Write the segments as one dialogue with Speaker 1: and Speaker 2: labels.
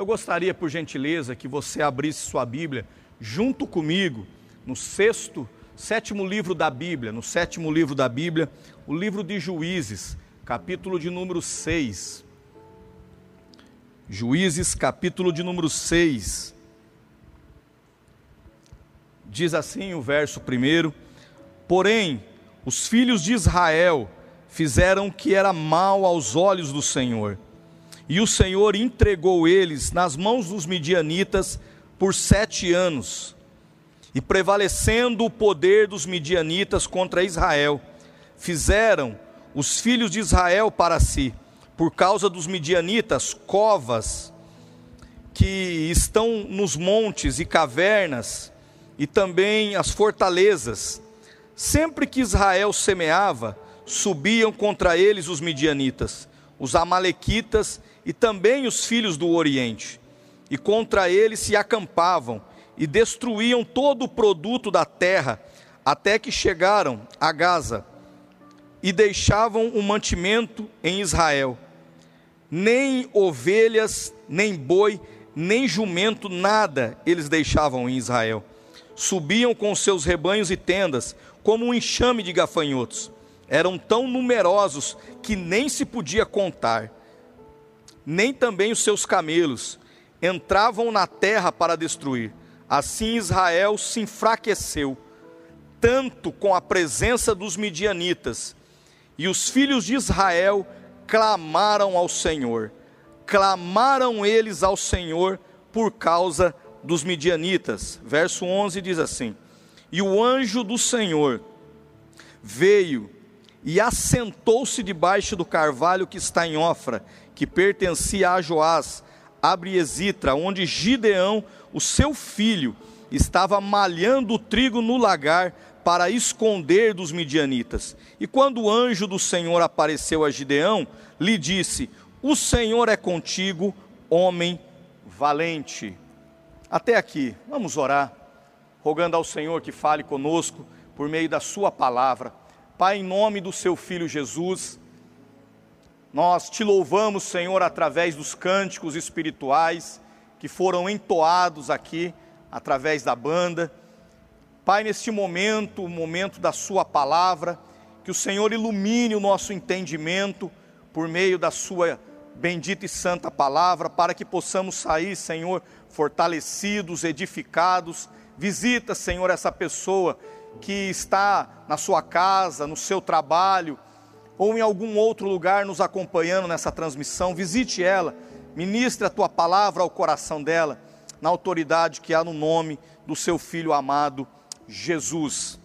Speaker 1: Eu gostaria, por gentileza, que você abrisse sua Bíblia junto comigo no sexto, sétimo livro da Bíblia, no sétimo livro da Bíblia, o livro de Juízes, capítulo de número 6. Juízes, capítulo de número 6. Diz assim o verso primeiro: Porém, os filhos de Israel fizeram o que era mal aos olhos do Senhor, e o Senhor entregou eles nas mãos dos midianitas por sete anos. E prevalecendo o poder dos midianitas contra Israel, fizeram os filhos de Israel para si, por causa dos midianitas, covas que estão nos montes e cavernas, e também as fortalezas. Sempre que Israel semeava, subiam contra eles os midianitas, os amalequitas e também os filhos do Oriente, e contra eles se acampavam e destruíam todo o produto da terra, até que chegaram a Gaza e deixavam o mantimento em Israel. Nem ovelhas, nem boi, nem jumento, nada eles deixavam em Israel subiam com seus rebanhos e tendas, como um enxame de gafanhotos. Eram tão numerosos que nem se podia contar. Nem também os seus camelos entravam na terra para destruir. Assim Israel se enfraqueceu, tanto com a presença dos midianitas. E os filhos de Israel clamaram ao Senhor. Clamaram eles ao Senhor por causa dos midianitas. Verso 11 diz assim: E o anjo do Senhor veio e assentou-se debaixo do carvalho que está em Ofra, que pertencia a Joás, Abriesitra, onde Gideão, o seu filho, estava malhando o trigo no lagar para esconder dos midianitas. E quando o anjo do Senhor apareceu a Gideão, lhe disse: O Senhor é contigo, homem valente. Até aqui, vamos orar, rogando ao Senhor que fale conosco por meio da Sua palavra. Pai, em nome do Seu Filho Jesus, nós te louvamos, Senhor, através dos cânticos espirituais que foram entoados aqui, através da banda. Pai, neste momento, o momento da Sua palavra, que o Senhor ilumine o nosso entendimento por meio da Sua bendita e santa palavra, para que possamos sair, Senhor, fortalecidos, edificados. Visita, Senhor, essa pessoa que está na sua casa, no seu trabalho, ou em algum outro lugar nos acompanhando nessa transmissão. Visite ela, ministre a tua palavra ao coração dela, na autoridade que há no nome do seu filho amado, Jesus.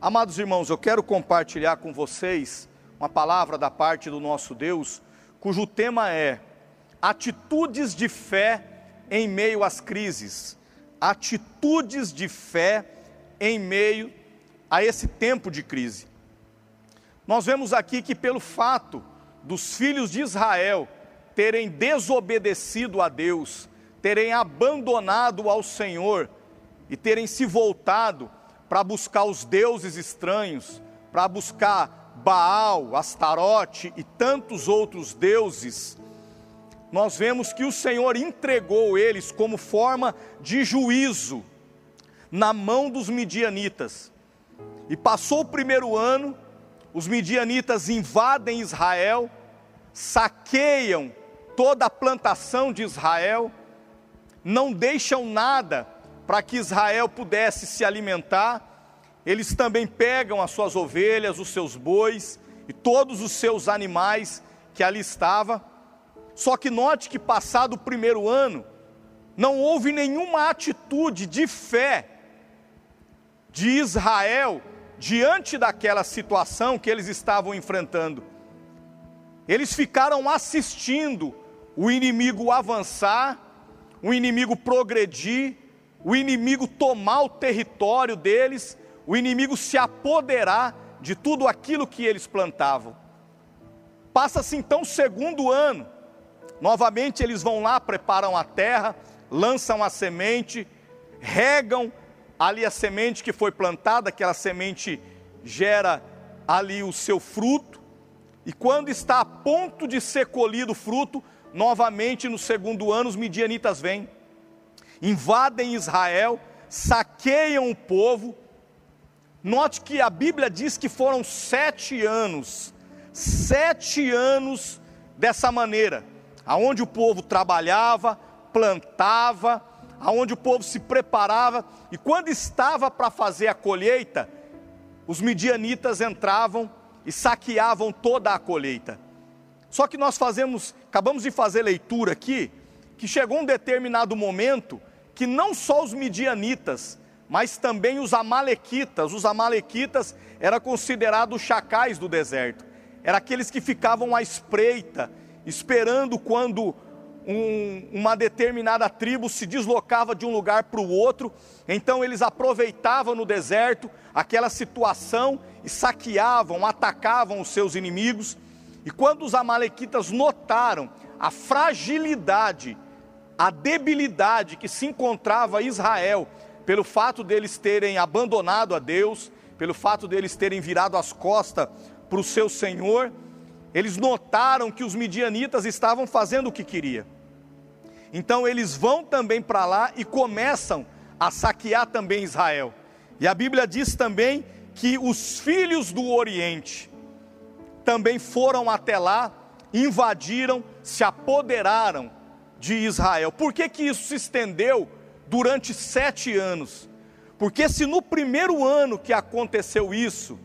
Speaker 1: Amados irmãos, eu quero compartilhar com vocês uma palavra da parte do nosso Deus, cujo tema é atitudes de fé em meio às crises, atitudes de fé em meio a esse tempo de crise. Nós vemos aqui que, pelo fato dos filhos de Israel terem desobedecido a Deus, terem abandonado ao Senhor e terem se voltado para buscar os deuses estranhos, para buscar Baal, Astarote e tantos outros deuses, nós vemos que o Senhor entregou eles como forma de juízo na mão dos midianitas. E passou o primeiro ano, os midianitas invadem Israel, saqueiam toda a plantação de Israel, não deixam nada para que Israel pudesse se alimentar. Eles também pegam as suas ovelhas, os seus bois e todos os seus animais que ali estavam só que note que, passado o primeiro ano, não houve nenhuma atitude de fé de Israel diante daquela situação que eles estavam enfrentando. Eles ficaram assistindo o inimigo avançar, o inimigo progredir, o inimigo tomar o território deles, o inimigo se apoderar de tudo aquilo que eles plantavam. Passa-se então o segundo ano, Novamente eles vão lá, preparam a terra, lançam a semente, regam ali a semente que foi plantada, aquela semente gera ali o seu fruto, e quando está a ponto de ser colhido o fruto, novamente no segundo ano, os midianitas vêm, invadem Israel, saqueiam o povo. Note que a Bíblia diz que foram sete anos, sete anos dessa maneira, aonde o povo trabalhava, plantava, aonde o povo se preparava, e quando estava para fazer a colheita, os midianitas entravam e saqueavam toda a colheita. Só que nós fazemos, acabamos de fazer leitura aqui, que chegou um determinado momento que não só os midianitas, mas também os amalequitas, os amalequitas eram considerados chacais do deserto, eram aqueles que ficavam à espreita, esperando quando um, uma determinada tribo se deslocava de um lugar para o outro, então eles aproveitavam no deserto aquela situação e saqueavam, atacavam os seus inimigos. E quando os Amalequitas notaram a fragilidade, a debilidade que se encontrava Israel, pelo fato deles terem abandonado a Deus, pelo fato deles terem virado as costas para o seu Senhor, eles notaram que os midianitas estavam fazendo o que queria. Então eles vão também para lá e começam a saquear também Israel. E a Bíblia diz também que os filhos do Oriente também foram até lá, invadiram, se apoderaram de Israel. Por que, que isso se estendeu durante sete anos? Porque se no primeiro ano que aconteceu isso,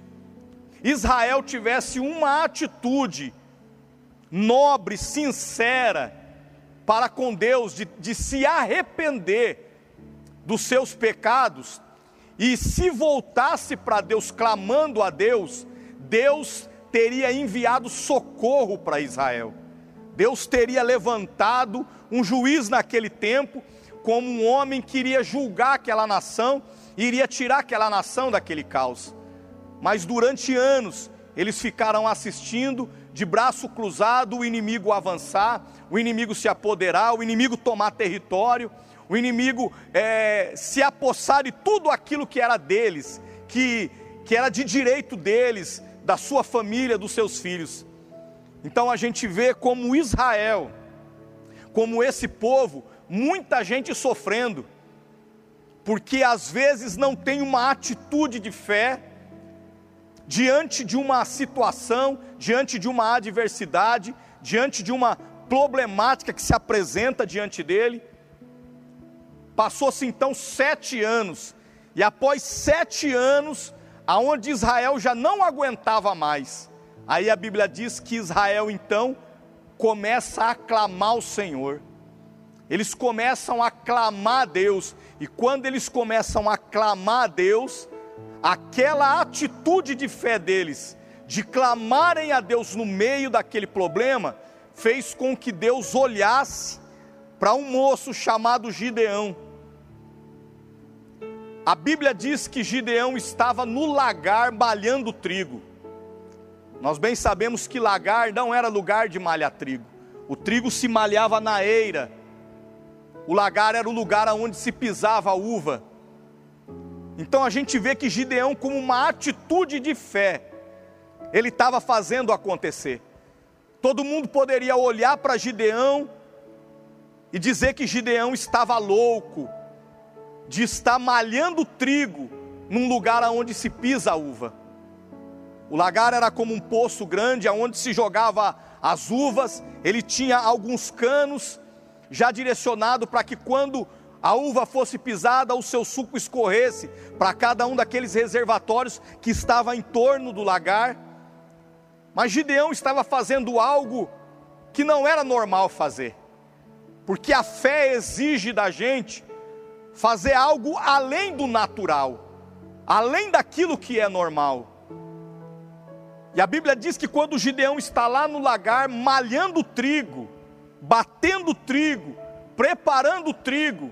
Speaker 1: Israel tivesse uma atitude nobre, sincera, para com Deus, de, de se arrepender dos seus pecados e se voltasse para Deus clamando a Deus, Deus teria enviado socorro para Israel. Deus teria levantado um juiz naquele tempo, como um homem que iria julgar aquela nação, iria tirar aquela nação daquele caos. Mas durante anos eles ficaram assistindo, de braço cruzado, o inimigo avançar, o inimigo se apoderar, o inimigo tomar território, o inimigo é, se apossar de tudo aquilo que era deles, que, que era de direito deles, da sua família, dos seus filhos. Então a gente vê como Israel, como esse povo, muita gente sofrendo, porque às vezes não tem uma atitude de fé, diante de uma situação, diante de uma adversidade, diante de uma problemática que se apresenta diante dele. Passou-se então sete anos, e após sete anos, aonde Israel já não aguentava mais, aí a Bíblia diz que Israel então começa a aclamar o Senhor. Eles começam a clamar a Deus, e quando eles começam a clamar a Deus, aquela atitude de fé deles, de clamarem a Deus no meio daquele problema, fez com que Deus olhasse para um moço chamado Gideão. A Bíblia diz que Gideão estava no lagar malhando trigo. Nós bem sabemos que lagar não era lugar de malhar trigo. O trigo se malhava na eira. O lagar era o lugar onde se pisava a uva. Então a gente vê que Gideão, como uma atitude de fé, ele estava fazendo acontecer. Todo mundo poderia olhar para Gideão e dizer que Gideão estava louco de estar malhando trigo num lugar onde se pisa a uva. O lagar era como um poço grande aonde se jogava as uvas, ele tinha alguns canos já direcionado para que quando a uva fosse pisada, o seu suco escorresse para cada um daqueles reservatórios que estava em torno do lagar. Mas Gideão estava fazendo algo que não era normal fazer, porque a fé exige da gente fazer algo além do natural, além daquilo que é normal. E a Bíblia diz que quando Gideão está lá no lagar malhando trigo, batendo trigo, preparando trigo,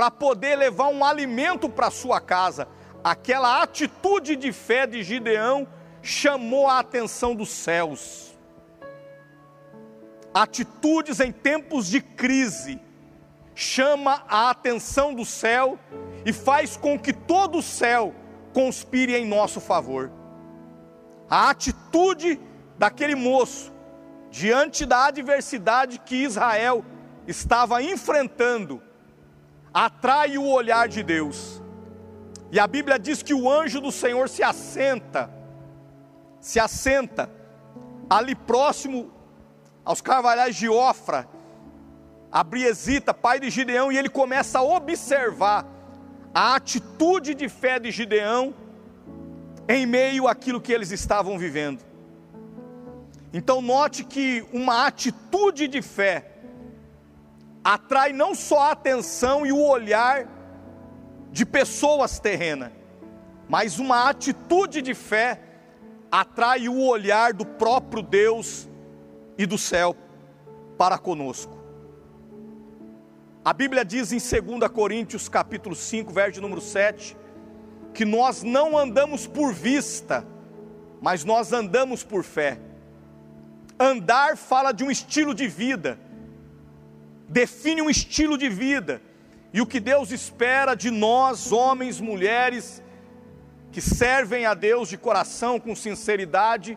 Speaker 1: para poder levar um alimento para sua casa. Aquela atitude de fé de Gideão chamou a atenção dos céus. Atitudes em tempos de crise chama a atenção do céu e faz com que todo o céu conspire em nosso favor. A atitude daquele moço diante da adversidade que Israel estava enfrentando, atrai o olhar de Deus. E a Bíblia diz que o anjo do Senhor se assenta, se assenta ali próximo aos carvalhais de Ofra, a Briesita, pai de Gideão, e ele começa a observar a atitude de fé de Gideão em meio àquilo que eles estavam vivendo. Então, note que uma atitude de fé atrai não só a atenção e o olhar de pessoas terrenas, mas uma atitude de fé atrai o olhar do próprio Deus e do céu para conosco. A Bíblia diz em 2 Coríntios capítulo 5, verso número 7, que nós não andamos por vista, mas nós andamos por fé. Andar fala de um estilo de vida, define um estilo de vida, e o que Deus espera de nós, homens, mulheres, que servem a Deus de coração, com sinceridade,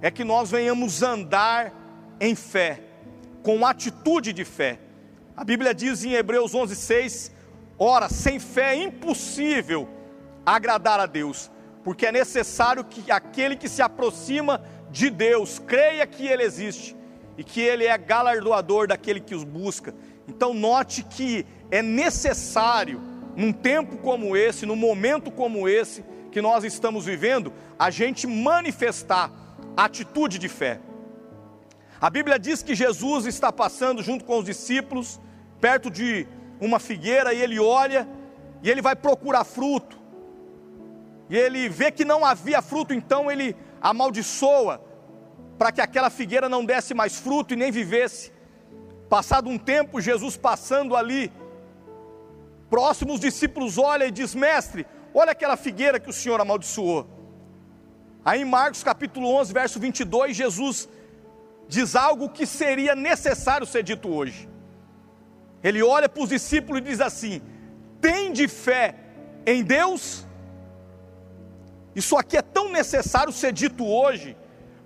Speaker 1: é que nós venhamos andar em fé, com atitude de fé. A Bíblia diz em Hebreus 11:6, ora, sem fé é impossível agradar a Deus, porque é necessário que aquele que se aproxima de Deus, creia que Ele existe e que Ele é galardoador daquele que os busca. Então, note que é necessário, num tempo como esse, num momento como esse que nós estamos vivendo, a gente manifestar atitude de fé. A Bíblia diz que Jesus está passando junto com os discípulos, perto de uma figueira, e ele olha e ele vai procurar fruto. E ele vê que não havia fruto, então ele amaldiçoa para que aquela figueira não desse mais fruto e nem vivesse. Passado um tempo, Jesus passando ali, próximo os discípulos olham e diz: Mestre, olha aquela figueira que o Senhor amaldiçoou. Aí em Marcos capítulo 11, verso 22, Jesus diz algo que seria necessário ser dito hoje. Ele olha para os discípulos e diz assim: Tem de fé em Deus? Isso aqui é tão necessário ser dito hoje,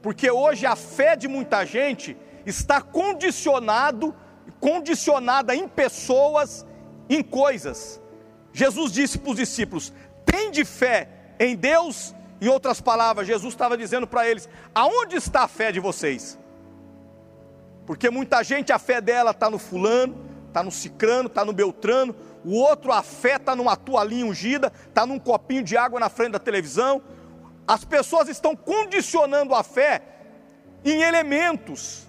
Speaker 1: porque hoje a fé de muita gente está condicionado, condicionada em pessoas, em coisas. Jesus disse para os discípulos: tem de fé em Deus. Em outras palavras, Jesus estava dizendo para eles: aonde está a fé de vocês? Porque muita gente a fé dela está no fulano, está no cicrano, está no beltrano, o outro a fé está numa toalhinha ungida, está num copinho de água na frente da televisão. As pessoas estão condicionando a fé em elementos,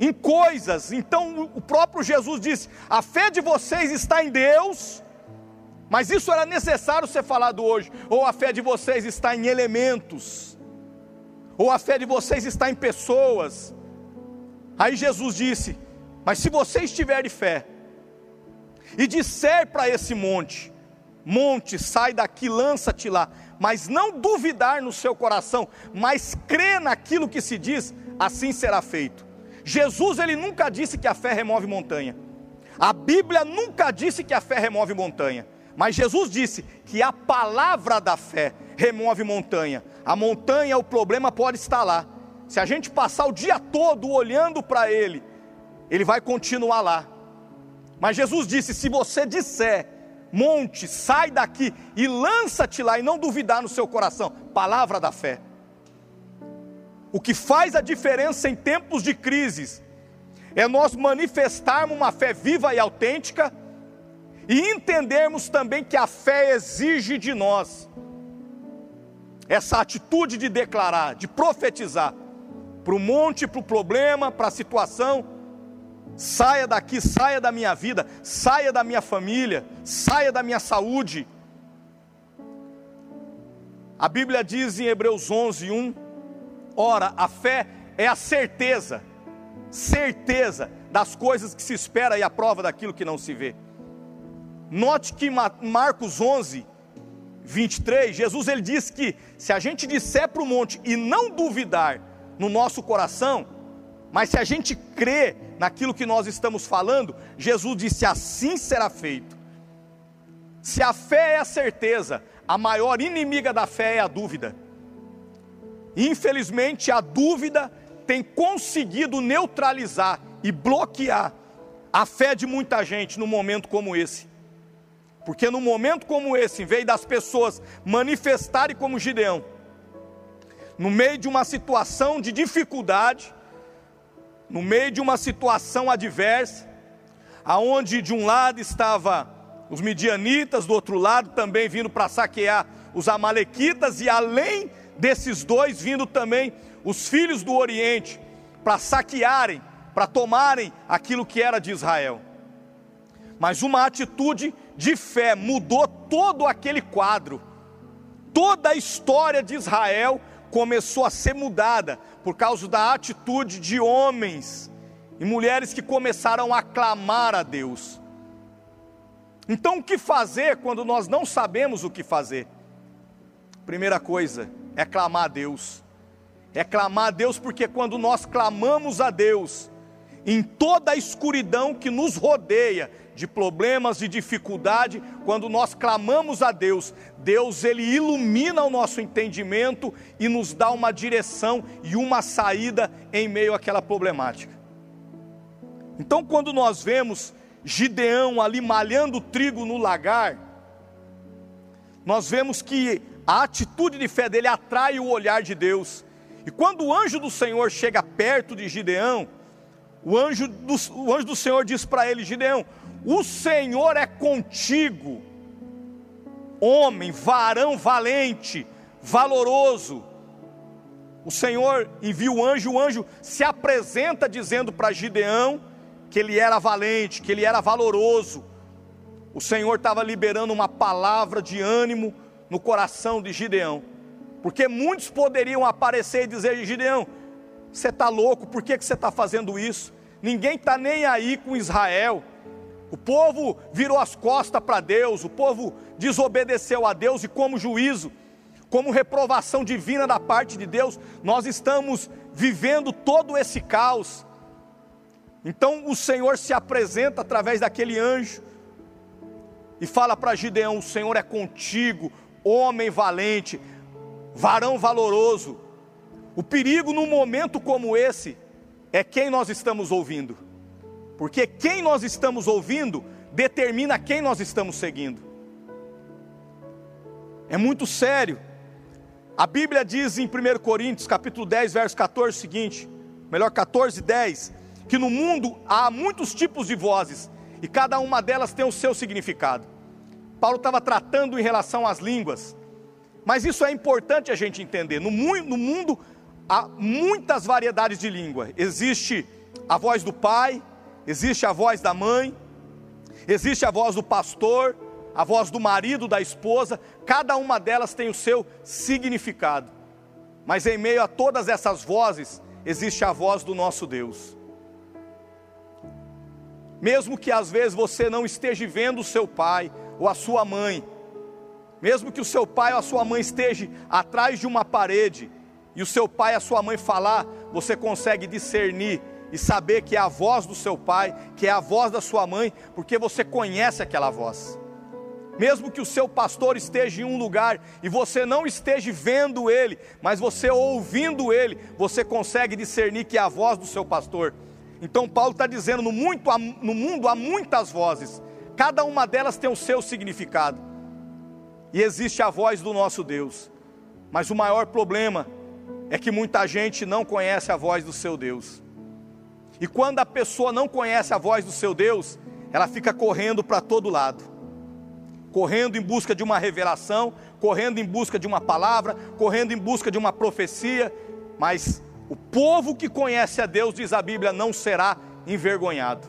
Speaker 1: em coisas. Então o próprio Jesus disse: a fé de vocês está em Deus, mas isso era necessário ser falado hoje. Ou a fé de vocês está em elementos, ou a fé de vocês está em pessoas. Aí Jesus disse: Mas se vocês tiverem fé, e disser para esse monte: Monte, sai daqui, lança-te lá, mas não duvidar no seu coração, mas crer naquilo que se diz, assim será feito. Jesus ele nunca disse que a fé remove montanha. A Bíblia nunca disse que a fé remove montanha. Mas Jesus disse que a palavra da fé remove montanha. A montanha, o problema pode estar lá. Se a gente passar o dia todo olhando para ele, ele vai continuar lá. Mas Jesus disse: se você disser, monte, sai daqui e lança-te lá e não duvidar no seu coração, palavra da fé. O que faz a diferença em tempos de crises é nós manifestarmos uma fé viva e autêntica e entendermos também que a fé exige de nós essa atitude de declarar, de profetizar para o monte, para o problema, para a situação saia daqui, saia da minha vida, saia da minha família, saia da minha saúde. A Bíblia diz em Hebreus 11, 1: ora, a fé é a certeza, certeza das coisas que se espera e a prova daquilo que não se vê. Note que Marcos 11, 23, Jesus ele diz que se a gente disser para o monte e não duvidar no nosso coração, mas se a gente crê naquilo que nós estamos falando, Jesus disse: assim será feito. Se a fé é a certeza, a maior inimiga da fé é a dúvida. Infelizmente, a dúvida tem conseguido neutralizar e bloquear a fé de muita gente num momento como esse. Porque num momento como esse, em vez das pessoas manifestarem como Gideão, no meio de uma situação de dificuldade, no meio de uma situação adversa, aonde de um lado estava os midianitas, do outro lado também vindo para saquear os amalequitas e além desses dois vindo também os filhos do Oriente para saquearem, para tomarem aquilo que era de Israel. Mas uma atitude de fé mudou todo aquele quadro. Toda a história de Israel começou a ser mudada por causa da atitude de homens e mulheres que começaram a clamar a Deus. Então, o que fazer quando nós não sabemos o que fazer? Primeira coisa é clamar a Deus. É clamar a Deus porque quando nós clamamos a Deus, em toda a escuridão que nos rodeia, de problemas, de dificuldade, quando nós clamamos a Deus, Deus ele ilumina o nosso entendimento e nos dá uma direção e uma saída em meio àquela problemática. Então, quando nós vemos Gideão ali malhando trigo no lagar, nós vemos que a atitude de fé dele atrai o olhar de Deus. E quando o anjo do Senhor chega perto de Gideão, o anjo do, o anjo do Senhor diz para ele: Gideão, o Senhor é contigo, homem, varão valente, valoroso. O Senhor envia o anjo, o anjo se apresenta dizendo para Gideão que ele era valente, que ele era valoroso. O Senhor estava liberando uma palavra de ânimo no coração de Gideão, porque muitos poderiam aparecer e dizer: Gideão, você está louco, por que, que você está fazendo isso? Ninguém está nem aí com Israel. O povo virou as costas para Deus, o povo desobedeceu a Deus e, como juízo, como reprovação divina da parte de Deus, nós estamos vivendo todo esse caos. Então o Senhor se apresenta através daquele anjo e fala para Gideão: O Senhor é contigo, homem valente, varão valoroso. O perigo num momento como esse é quem nós estamos ouvindo, porque quem nós estamos ouvindo determina quem nós estamos seguindo. É muito sério. A Bíblia diz em 1 Coríntios, capítulo 10, verso 14, o seguinte, melhor 14, 10, que no mundo há muitos tipos de vozes, e cada uma delas tem o seu significado. Paulo estava tratando em relação às línguas. Mas isso é importante a gente entender. No, no mundo há muitas variedades de língua. Existe a voz do pai, existe a voz da mãe, existe a voz do pastor, a voz do marido, da esposa. Cada uma delas tem o seu significado. Mas em meio a todas essas vozes, existe a voz do nosso Deus. Mesmo que às vezes você não esteja vendo o seu pai, ou a sua mãe, mesmo que o seu pai ou a sua mãe esteja atrás de uma parede, e o seu pai e a sua mãe falar, você consegue discernir e saber que é a voz do seu pai, que é a voz da sua mãe, porque você conhece aquela voz. Mesmo que o seu pastor esteja em um lugar e você não esteja vendo ele, mas você ouvindo ele, você consegue discernir que é a voz do seu pastor. Então Paulo está dizendo: no, muito, no mundo há muitas vozes, cada uma delas tem o seu significado. E existe a voz do nosso Deus. Mas o maior problema é que muita gente não conhece a voz do seu Deus. E quando a pessoa não conhece a voz do seu Deus, ela fica correndo para todo lado. Correndo em busca de uma revelação, correndo em busca de uma palavra, correndo em busca de uma profecia, mas o povo que conhece a Deus, diz a Bíblia, não será envergonhado.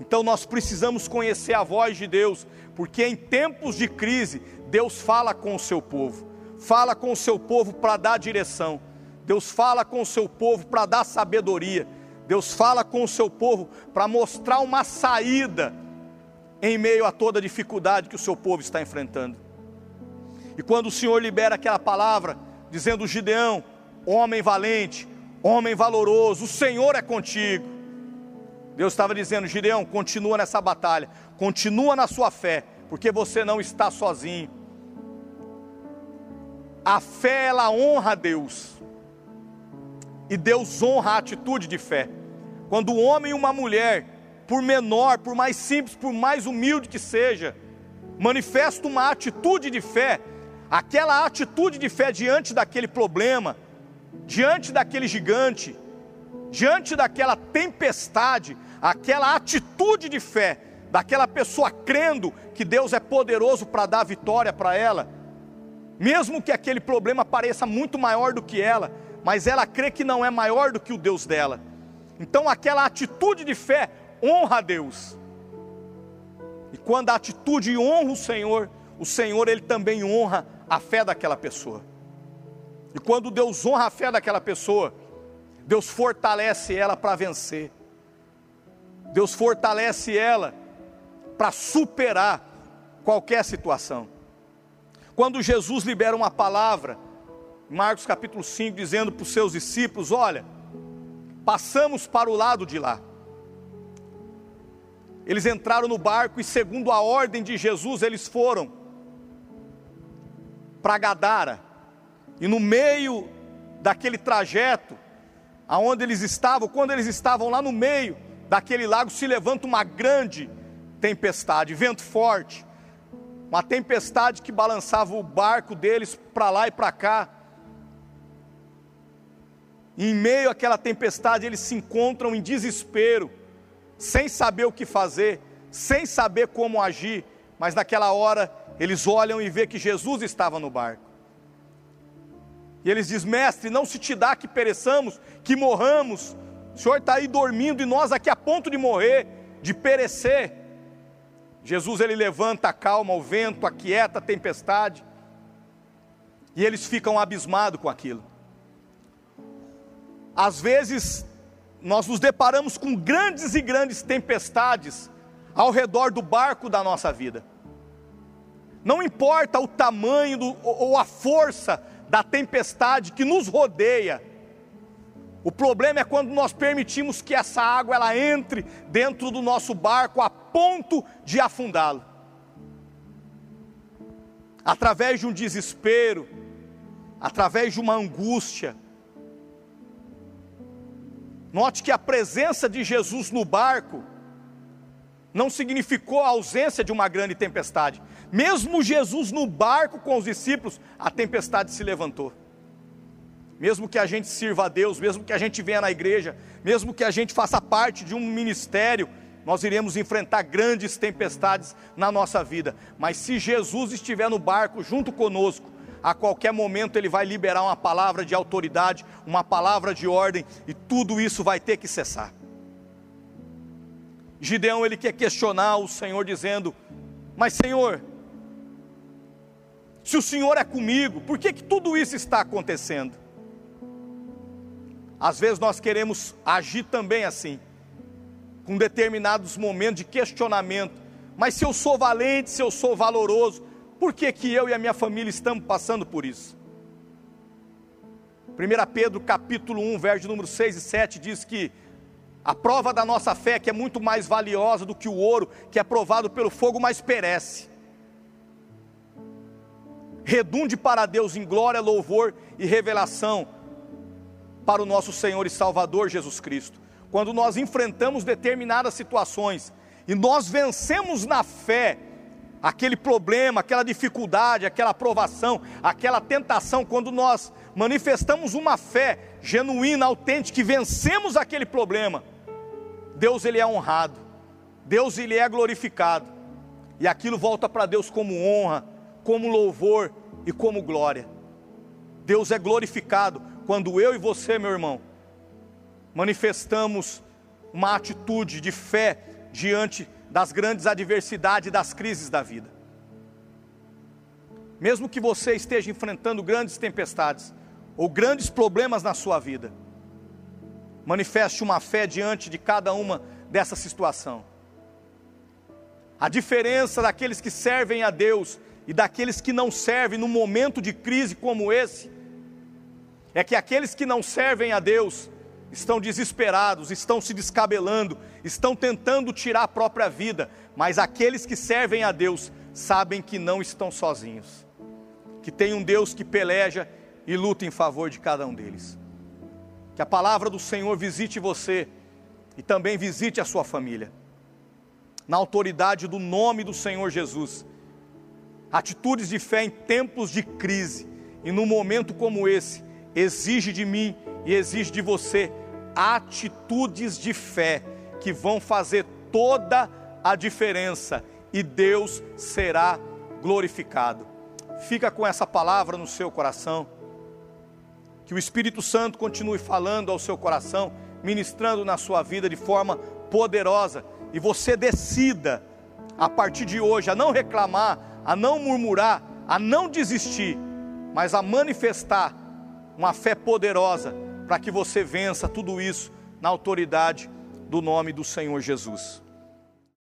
Speaker 1: Então nós precisamos conhecer a voz de Deus, porque em tempos de crise, Deus fala com o seu povo, fala com o seu povo para dar direção, Deus fala com o seu povo para dar sabedoria, Deus fala com o seu povo para mostrar uma saída em meio a toda a dificuldade que o seu povo está enfrentando. E quando o Senhor libera aquela palavra, dizendo: Gideão, homem valente, homem valoroso, o Senhor é contigo. Deus estava dizendo: Gideão, continua nessa batalha, continua na sua fé, porque você não está sozinho. A fé, ela honra a Deus. E Deus honra a atitude de fé. Quando o homem e uma mulher, por menor, por mais simples, por mais humilde que seja, manifesta uma atitude de fé, aquela atitude de fé diante daquele problema, diante daquele gigante, diante daquela tempestade, aquela atitude de fé, daquela pessoa crendo que Deus é poderoso para dar vitória para ela, mesmo que aquele problema pareça muito maior do que ela, mas ela crê que não é maior do que o Deus dela. Então aquela atitude de fé honra a Deus. E quando a atitude honra o Senhor, o Senhor ele também honra a fé daquela pessoa. E quando Deus honra a fé daquela pessoa, Deus fortalece ela para vencer. Deus fortalece ela para superar qualquer situação. Quando Jesus libera uma palavra, Marcos capítulo 5, dizendo para os seus discípulos: Olha, passamos para o lado de lá. Eles entraram no barco e, segundo a ordem de Jesus, eles foram para Gadara. E no meio daquele trajeto, aonde eles estavam, quando eles estavam lá no meio daquele lago, se levanta uma grande tempestade, vento forte, uma tempestade que balançava o barco deles para lá e para cá. Em meio àquela tempestade, eles se encontram em desespero, sem saber o que fazer, sem saber como agir, mas naquela hora eles olham e vê que Jesus estava no barco. E eles dizem: Mestre, não se te dá que pereçamos, que morramos. O Senhor está aí dormindo e nós aqui a ponto de morrer, de perecer. Jesus ele levanta, acalma o vento, aquieta a tempestade, e eles ficam abismados com aquilo. Às vezes, nós nos deparamos com grandes e grandes tempestades ao redor do barco da nossa vida. Não importa o tamanho do, ou a força da tempestade que nos rodeia, o problema é quando nós permitimos que essa água ela entre dentro do nosso barco a ponto de afundá-lo. Através de um desespero, através de uma angústia. Note que a presença de Jesus no barco não significou a ausência de uma grande tempestade. Mesmo Jesus no barco com os discípulos, a tempestade se levantou mesmo que a gente sirva a Deus, mesmo que a gente venha na igreja, mesmo que a gente faça parte de um ministério, nós iremos enfrentar grandes tempestades na nossa vida. Mas se Jesus estiver no barco junto conosco, a qualquer momento ele vai liberar uma palavra de autoridade, uma palavra de ordem, e tudo isso vai ter que cessar. Gideão ele quer questionar o Senhor dizendo: "Mas Senhor, se o Senhor é comigo, por que que tudo isso está acontecendo?" Às vezes nós queremos agir também assim, com determinados momentos de questionamento. Mas se eu sou valente, se eu sou valoroso, por que, que eu e a minha família estamos passando por isso? 1 Pedro capítulo 1, verso número 6 e 7 diz que a prova da nossa fé é que é muito mais valiosa do que o ouro, que é provado pelo fogo, mas perece. Redunde para Deus em glória, louvor e revelação para o nosso Senhor e Salvador Jesus Cristo. Quando nós enfrentamos determinadas situações e nós vencemos na fé aquele problema, aquela dificuldade, aquela provação, aquela tentação, quando nós manifestamos uma fé genuína, autêntica e vencemos aquele problema, Deus ele é honrado. Deus ele é glorificado. E aquilo volta para Deus como honra, como louvor e como glória. Deus é glorificado quando eu e você, meu irmão, manifestamos uma atitude de fé diante das grandes adversidades e das crises da vida. Mesmo que você esteja enfrentando grandes tempestades ou grandes problemas na sua vida, manifeste uma fé diante de cada uma dessa situação. A diferença daqueles que servem a Deus e daqueles que não servem num momento de crise como esse é que aqueles que não servem a Deus estão desesperados, estão se descabelando, estão tentando tirar a própria vida, mas aqueles que servem a Deus sabem que não estão sozinhos, que tem um Deus que peleja e luta em favor de cada um deles. Que a palavra do Senhor visite você e também visite a sua família. Na autoridade do nome do Senhor Jesus. Atitudes de fé em tempos de crise e num momento como esse, exige de mim e exige de você atitudes de fé que vão fazer toda a diferença e Deus será glorificado. Fica com essa palavra no seu coração. Que o Espírito Santo continue falando ao seu coração, ministrando na sua vida de forma poderosa e você decida a partir de hoje a não reclamar, a não murmurar, a não desistir, mas a manifestar uma fé poderosa para que você vença tudo isso na autoridade do nome do Senhor Jesus.